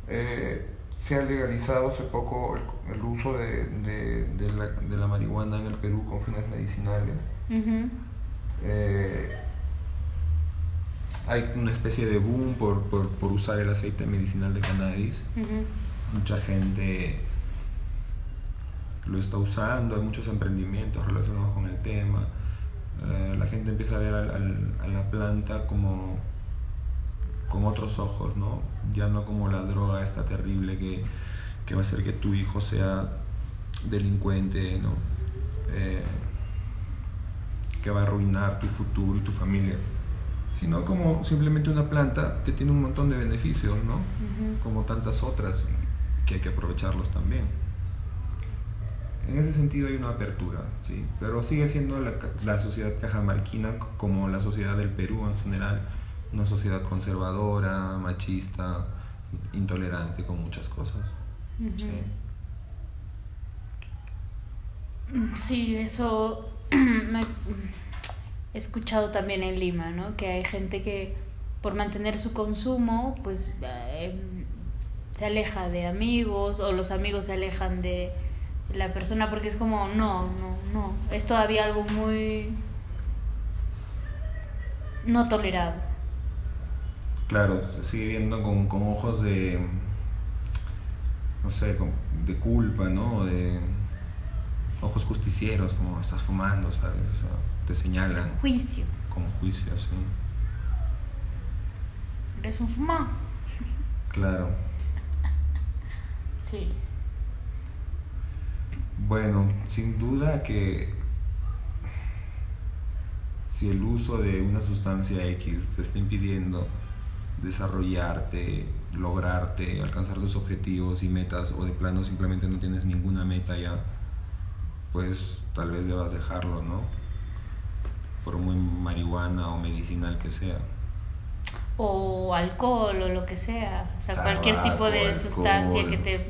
Eh, se ha legalizado hace poco el, uso de, de, de, la, de, la, marihuana en el Perú con fines medicinales. eh, hay una especie de boom por, por, por usar el aceite medicinal de cannabis. Mucha gente lo está usando, hay muchos emprendimientos relacionados con el tema. Eh, la gente empieza a ver a la planta como con otros ojos, ¿no? Ya no como la droga esta terrible que, que va a hacer que tu hijo sea delincuente, ¿no? Eh, que va a arruinar tu futuro y tu familia sino como simplemente una planta que tiene un montón de beneficios, ¿no? Como tantas otras, que hay que aprovecharlos también. En ese sentido hay una apertura, ¿sí? Pero sigue siendo la, la sociedad cajamarquina como la sociedad del Perú en general, una sociedad conservadora, machista, intolerante con muchas cosas. ¿sí? sí, eso me he escuchado también en Lima, ¿no? Que hay gente que por mantener su consumo, pues eh, se aleja de amigos o los amigos se alejan de la persona porque es como, no, no, no, es todavía algo muy no tolerado. Claro, se sigue viendo con, con ojos de, no sé, de culpa, ¿no? De ojos justicieros, como estás fumando, ¿sabes? Te señalan. Juicio. Como juicio, sí. Eres un fumado. Claro. Sí. Bueno, sin duda que si el uso de una sustancia X te está impidiendo desarrollarte, lograrte, alcanzar tus objetivos y metas, o de plano simplemente no tienes ninguna meta ya, pues tal vez debas dejarlo, ¿no? Por muy marihuana o medicinal que sea. O alcohol o lo que sea, o sea, cualquier tipo de sustancia que te,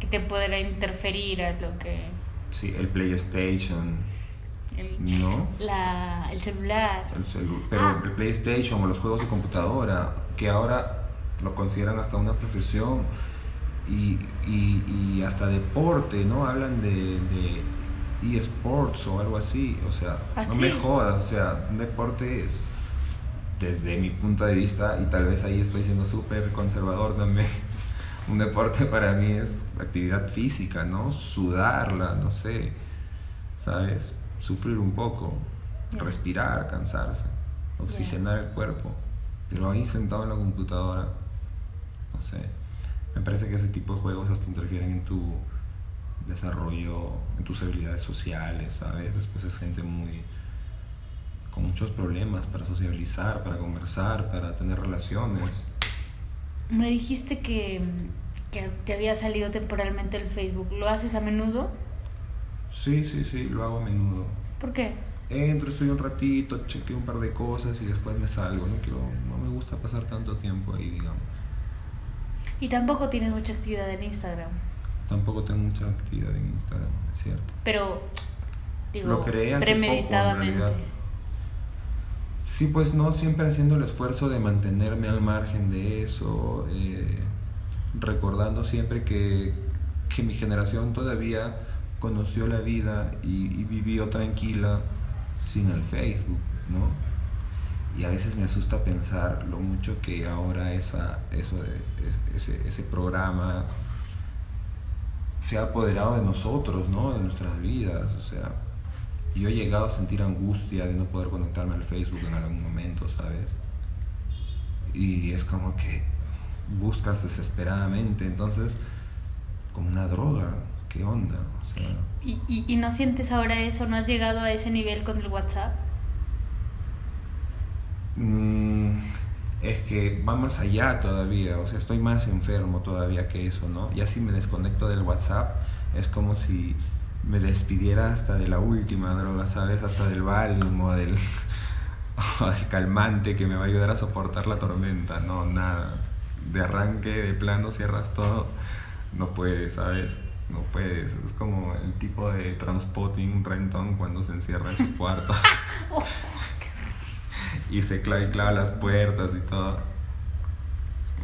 que te pueda interferir a lo que... Sí, el PlayStation. ¿No? La, el celular. pero ah. el PlayStation o los juegos de computadora, que ahora lo consideran hasta una profesión y, y, y hasta deporte, ¿no? Hablan de, de eSports o algo así. O sea, ¿Ah, no me jodas. O sea, un deporte es, desde mi punto de vista, y tal vez ahí estoy siendo súper conservador también, un deporte para mí es actividad física, ¿no? Sudarla, no sé, ¿sabes? Sufrir un poco, respirar, cansarse, oxigenar el cuerpo. Pero ahí sentado en la computadora, no sé. Me parece que ese tipo de juegos hasta interfieren en tu desarrollo en tus habilidades sociales, ¿sabes? Después es gente muy con muchos problemas para sociabilizar, para conversar, para tener relaciones. Me dijiste que, que te había salido temporalmente el Facebook. ¿Lo haces a menudo? Sí, sí, sí, lo hago a menudo. ¿Por qué? Entro, estoy un ratito, chequeo un par de cosas y después me salgo. No quiero, no me gusta pasar tanto tiempo ahí, digamos. Y tampoco tienes mucha actividad en Instagram. Tampoco tengo mucha actividad en Instagram, es cierto. Pero, digo, lo creé hace premeditadamente. Poco, en realidad. Sí, pues no siempre haciendo el esfuerzo de mantenerme al margen de eso, eh, recordando siempre que, que, mi generación todavía conoció la vida y, y, vivió tranquila sin el Facebook, ¿no? Y a veces me asusta pensar lo mucho que ahora esa, eso de, ese, ese programa se ha apoderado de nosotros, ¿no? De nuestras vidas, o sea, yo he llegado a sentir angustia de no poder conectarme al Facebook en algún momento, ¿sabes? Y es como que buscas desesperadamente, entonces, como una droga, ¿qué onda? O sea, ¿Y, y, y no sientes ahora eso? ¿No has llegado a ese nivel con el WhatsApp? Mm, es que va más allá todavía, o sea, estoy más enfermo todavía que eso, ¿no? Ya si me desconecto del WhatsApp, es como si me despidiera hasta de la última droga, ¿sabes? Hasta del Valium o del, o del calmante que me va a ayudar a soportar la tormenta, no, nada. De arranque, de plano, cierras todo, no puedes, ¿sabes? No puedes, es como el tipo de transpotting Renton cuando se encierra en su cuarto. y se clava, y clava las puertas y todo.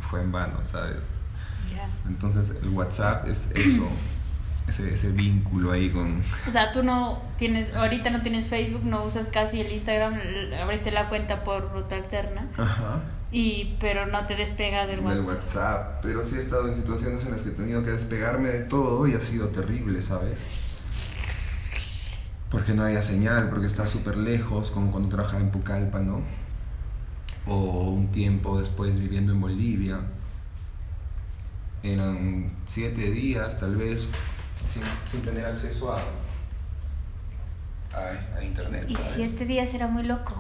Fue en vano, ¿sabes? Ya. Entonces el WhatsApp es eso, ese, ese vínculo ahí con... O sea, tú no tienes, ahorita no tienes Facebook, no usas casi el Instagram, abriste la cuenta por ruta alterna, Ajá. y, pero no te despegas del Del WhatsApp. WhatsApp, pero sí he estado en situaciones en las que he tenido que despegarme de todo y ha sido terrible, ¿sabes? Porque no había señal, porque estaba súper lejos, como cuando trabajaba en Pucallpa, ¿no? O un tiempo después viviendo en Bolivia. Eran siete días, tal vez, sin, sin tener acceso a, a, a internet. Y ¿sabes? siete días era muy loco.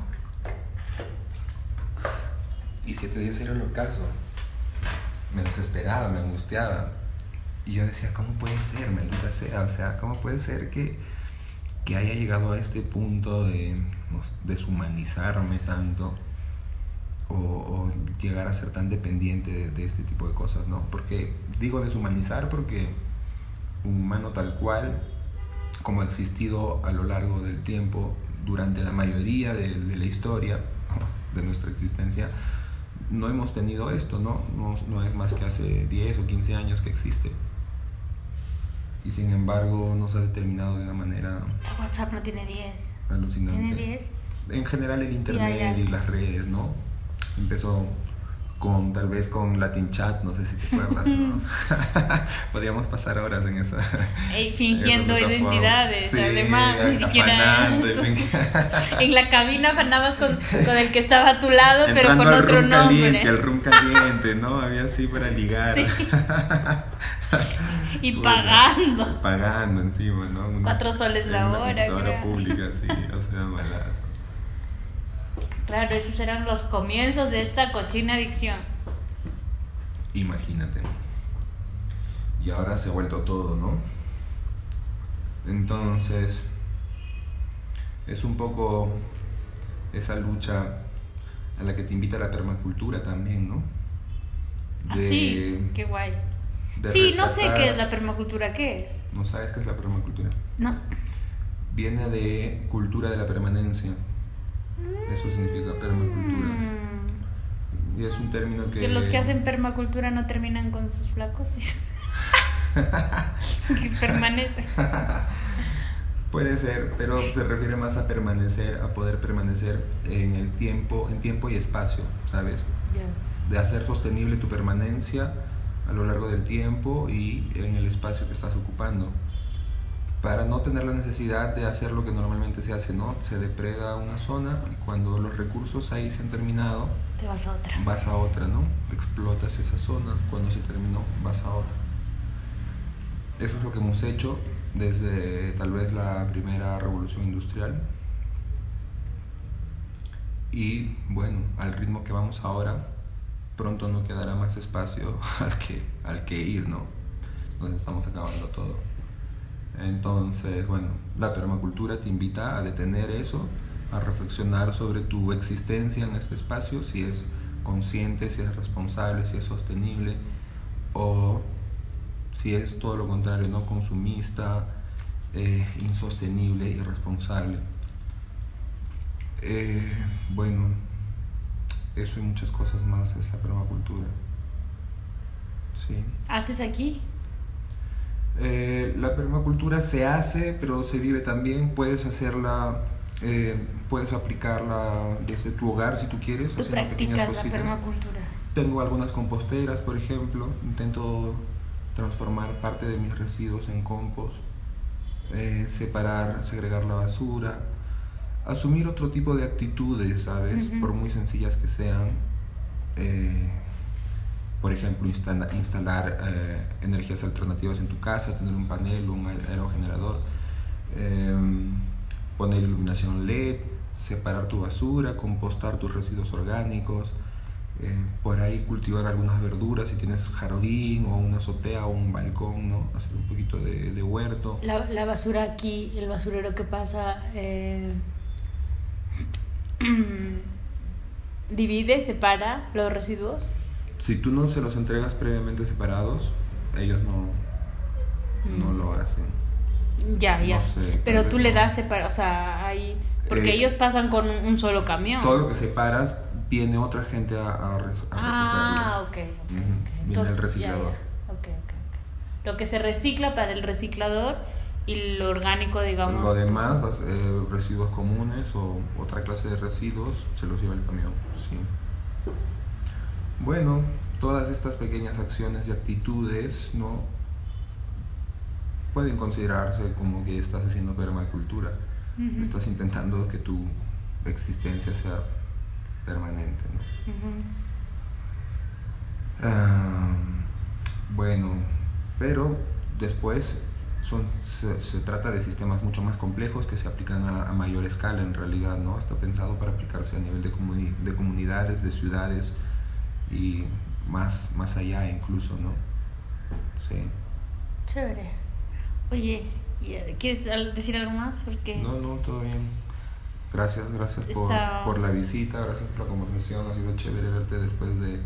Y siete días era el ocaso. Me desesperaba, me angustiaba. Y yo decía, ¿cómo puede ser, maldita sea? O sea, ¿cómo puede ser que, que haya llegado a este punto de no deshumanizarme tanto? O, o llegar a ser tan dependiente de, de este tipo de cosas, ¿no? Porque digo deshumanizar porque humano tal cual, como ha existido a lo largo del tiempo, durante la mayoría de, de la historia de nuestra existencia, no hemos tenido esto, ¿no? ¿no? No es más que hace 10 o 15 años que existe. Y sin embargo nos ha determinado de una manera El WhatsApp no tiene 10. alucinante. ¿Tiene 10? En general el internet y las redes, ¿no? Empezó con tal vez con Latin Chat, no sé si te acuerdas, ¿no? Podríamos pasar horas en esa Ey, fingiendo en esa identidades, Sí, además, ni siquiera en la cabina afanabas con, con el que estaba a tu lado, pero Entrando con al otro room nombre. Caliente, el room caliente, ¿no? Había así para ligar. Sí. Y Bueno, pagando. Pagando encima, ¿no? Una- Cuatro soles la en una hora, pública, sí, o sea, malazo. Claro, esos eran los comienzos de esta cochina adicción. Imagínate. Y ahora se ha vuelto todo, ¿no? Entonces, es un poco esa lucha a la que te invita la permacultura también, ¿no? Así, Ah, qué guay. de Sí, no sé qué es la permacultura, ¿qué es? ¿No sabes qué es la permacultura? No. Viene de cultura de la permanencia. Eso significa permacultura. Mm, Y es un término que... Que los que hacen permacultura no terminan con sus flacos. que permanecen. Puede ser, pero se refiere más a permanecer, a poder permanecer en el tiempo, en tiempo y espacio, ¿sabes? De hacer sostenible tu permanencia a lo largo del tiempo y en el espacio que estás ocupando. Para no tener la necesidad de hacer lo que normalmente se hace, ¿no? Se depreda una zona y cuando los recursos ahí se han terminado, Te vas a otra. vas a otra, ¿no? Explotas esa zona, cuando se terminó, vas a otra. Eso es lo que hemos hecho desde tal vez la primera revolución industrial. Y bueno, al ritmo que vamos ahora, pronto no quedará más espacio al que, al que ir, ¿no? Nos estamos acabando todo. Entonces, bueno, la permacultura te invita a detener eso, a reflexionar sobre tu existencia en este espacio, si es consciente, si es responsable, si es sostenible, o si es todo lo contrario, no consumista, eh, insostenible, irresponsable. Eh, bueno, eso y muchas cosas más es la permacultura. Sí. ¿Haces aquí? Eh, la permacultura se hace, pero se vive también. Puedes hacerla Eh, puedes aplicarla desde tu hogar si tú quieres. ¿Tú practicas la permacultura? Tengo algunas composteras, por ejemplo. Intento transformar parte de mis residuos en compost. Eh, separar, segregar la basura. Asumir otro tipo de actitudes, ¿sabes? Por muy sencillas que sean. Eh, por ejemplo, instalar energías alternativas en tu casa, tener un panel, un aerogenerador poner iluminación LED, separar tu basura, compostar tus residuos orgánicos, eh, por ahí cultivar algunas verduras si tienes jardín o una azotea o un balcón, ¿no? Hacer un poquito de, huerto. La, la, basura aquí, el basurero que pasa, eh, divide, separa los residuos. Si tú no se los entregas previamente separados, ellos no, no mm. lo hacen. Ya, ya. Pero tú le das separa, o sea, hay porque eh, ellos pasan con un, solo camión. Todo lo que separas viene otra gente a, a, Ah, ok. okay, Viene el reciclador. Lo que se recicla para el reciclador y lo orgánico, digamos. Lo demás, eh, residuos comunes o otra clase de residuos, se los lleva el camión. Sí. Bueno, todas estas pequeñas acciones y actitudes, ¿no? pueden considerarse como que estás haciendo permacultura. Estás intentando que tu existencia sea permanente. bueno, pero después son, se, trata de sistemas mucho más complejos que se aplican a, mayor escala en realidad, ¿no? Está pensado para aplicarse a nivel de, de comunidades, de ciudades y más, más allá incluso, ¿no? Sí. Chévere. Oye, ¿quieres decir algo más? Porque... No, no, todo bien. Gracias, gracias por, por, la visita, gracias por la conversación. Ha sido chévere verte después de,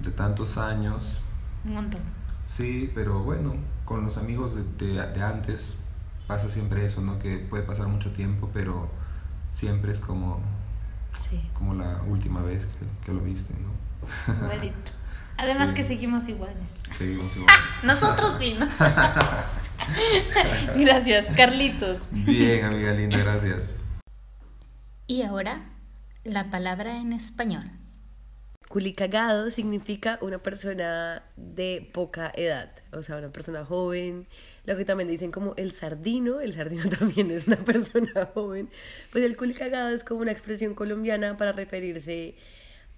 de tantos años. Un montón. Sí, pero bueno, con los amigos de, de, antes pasa siempre eso, ¿no? Que puede pasar mucho tiempo, pero siempre es como, como la última vez que, que lo viste, ¿no? Igualito. Además que seguimos iguales. Seguimos iguales. Nosotros sí, ¿no? gracias, Carlitos. Bien, amiga linda, gracias. Y ahora, la palabra en español. Culicagado significa una persona de poca edad, o sea, una persona joven, lo que también dicen como el sardino, el sardino también es una persona joven, pues el culicagado es como una expresión colombiana para referirse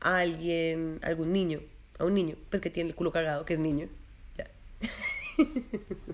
a alguien, algún niño, a un niño, pues que tiene el culo cagado, que es niño. Ya.